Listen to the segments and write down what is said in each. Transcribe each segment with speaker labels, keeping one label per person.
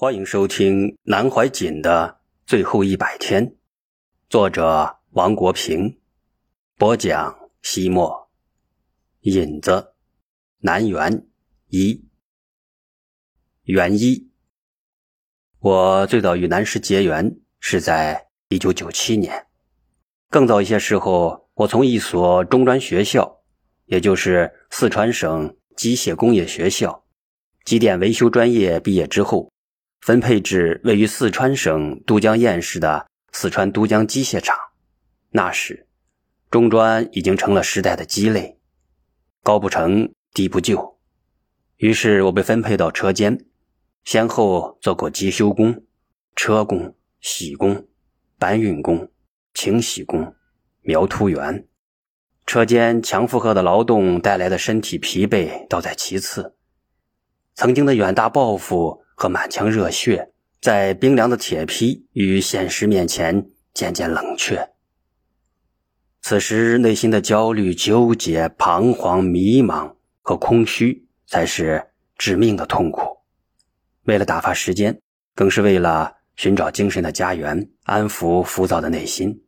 Speaker 1: 欢迎收听南怀瑾的最后一百天，作者王国平，播讲西莫，引子，南园一，元一。我最早与南师结缘是在一九九七年，更早一些时候，我从一所中专学校，也就是四川省机械工业学校机电维修专业毕业之后。分配至位于四川省都江堰市的四川都江机械厂。那时，中专已经成了时代的鸡肋，高不成低不就。于是我被分配到车间，先后做过机修工、车工、铣工、搬运工、清洗工、描图员。车间强负荷的劳动带来的身体疲惫倒在其次，曾经的远大抱负。和满腔热血，在冰凉的铁皮与现实面前渐渐冷却。此时内心的焦虑、纠结、彷徨、迷茫和空虚，才是致命的痛苦。为了打发时间，更是为了寻找精神的家园，安抚浮躁的内心，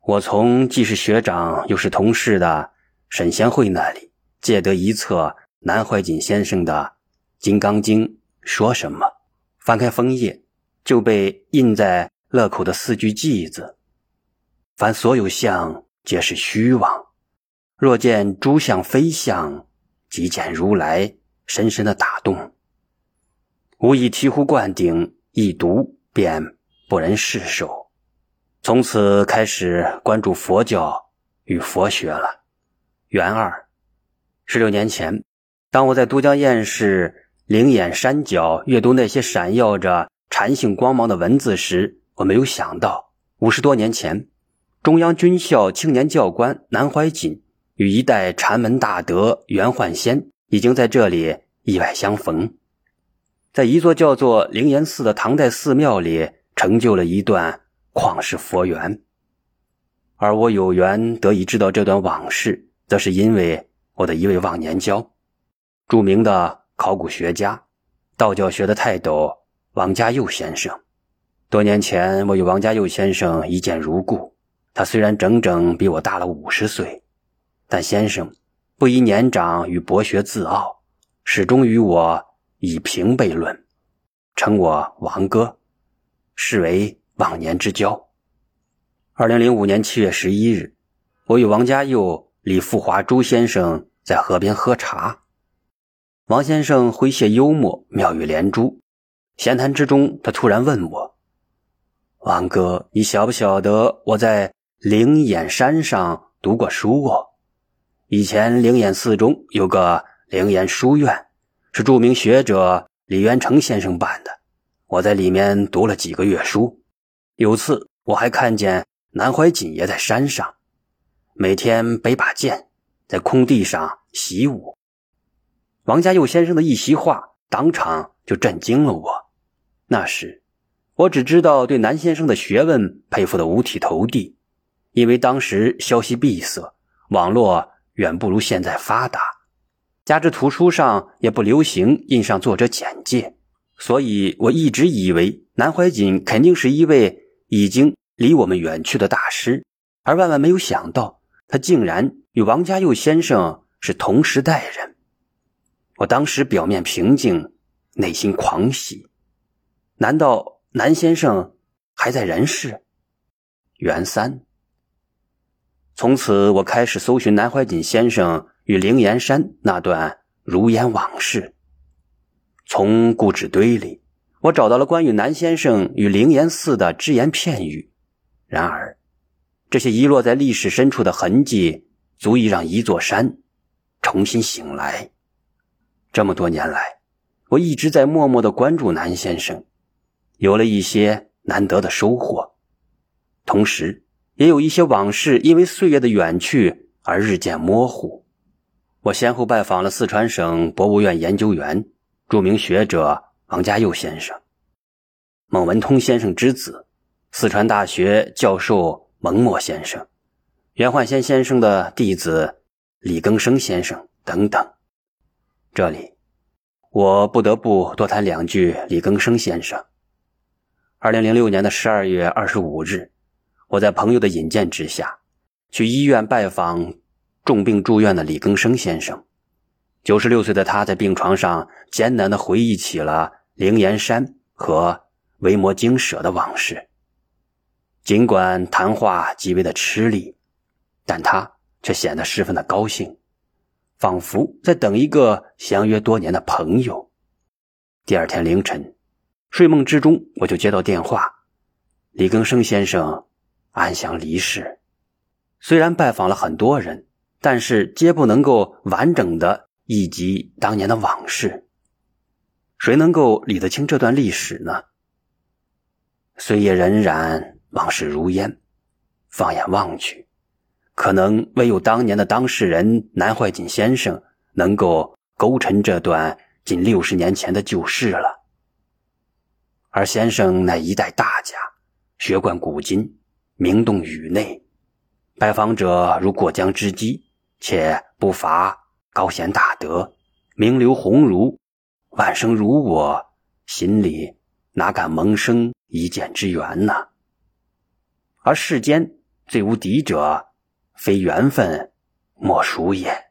Speaker 1: 我从既是学长又是同事的沈贤惠那里借得一册南怀瑾先生的《金刚经》。说什么？翻开枫叶，就被印在勒口的四句偈子：“凡所有相，皆是虚妄。若见诸相非相，即见如来。”深深的打动。吾以醍醐灌顶，一读便不忍释手。从此开始关注佛教与佛学了。元二，十六年前，当我在都江堰市。灵眼山脚阅读那些闪耀着禅性光芒的文字时，我没有想到，五十多年前，中央军校青年教官南怀瑾与一代禅门大德袁焕先已经在这里意外相逢，在一座叫做灵岩寺的唐代寺庙里成就了一段旷世佛缘。而我有缘得以知道这段往事，则是因为我的一位忘年交，著名的。考古学家、道教学的泰斗王家佑先生。多年前，我与王家佑先生一见如故。他虽然整整比我大了五十岁，但先生不以年长与博学自傲，始终与我以平辈论，称我王哥，视为忘年之交。二零零五年七月十一日，我与王家佑、李富华朱先生在河边喝茶。王先生诙谐幽默，妙语连珠。闲谈之中，他突然问我：“王哥，你晓不晓得我在灵岩山上读过书哦？以前灵岩寺中有个灵岩书院，是著名学者李元成先生办的。我在里面读了几个月书。有次我还看见南怀瑾也在山上，每天背把剑，在空地上习武。”王家佑先生的一席话，当场就震惊了我。那时，我只知道对南先生的学问佩服的五体投地，因为当时消息闭塞，网络远不如现在发达，加之图书上也不流行印上作者简介，所以我一直以为南怀瑾肯定是一位已经离我们远去的大师，而万万没有想到，他竟然与王家佑先生是同时代人。我当时表面平静，内心狂喜。难道南先生还在人世？元三。从此，我开始搜寻南怀瑾先生与灵岩山那段如烟往事。从故纸堆里，我找到了关于南先生与灵岩寺的只言片语。然而，这些遗落在历史深处的痕迹，足以让一座山重新醒来。这么多年来，我一直在默默的关注南先生，有了一些难得的收获，同时也有一些往事因为岁月的远去而日渐模糊。我先后拜访了四川省博物院研究员、著名学者王家佑先生、孟文通先生之子、四川大学教授蒙默先生、袁焕先先生的弟子李庚生先生等等。这里，我不得不多谈两句李庚生先生。二零零六年的十二月二十五日，我在朋友的引荐之下，去医院拜访重病住院的李庚生先生。九十六岁的他在病床上艰难地回忆起了灵岩山和维摩经舍的往事。尽管谈话极为的吃力，但他却显得十分的高兴，仿佛在等一个相约多年的朋友。第二天凌晨。睡梦之中，我就接到电话，李庚生先生安详离世。虽然拜访了很多人，但是皆不能够完整的忆及当年的往事。谁能够理得清这段历史呢？岁月荏苒，往事如烟。放眼望去，可能唯有当年的当事人南怀瑾先生能够勾陈这段近六十年前的旧事了。而先生乃一代大家，学贯古今，名动宇内，拜访者如过江之鲫，且不乏高贤大德、名流鸿儒。晚生如我，心里哪敢萌生一见之缘呢？而世间最无敌者，非缘分，莫属也。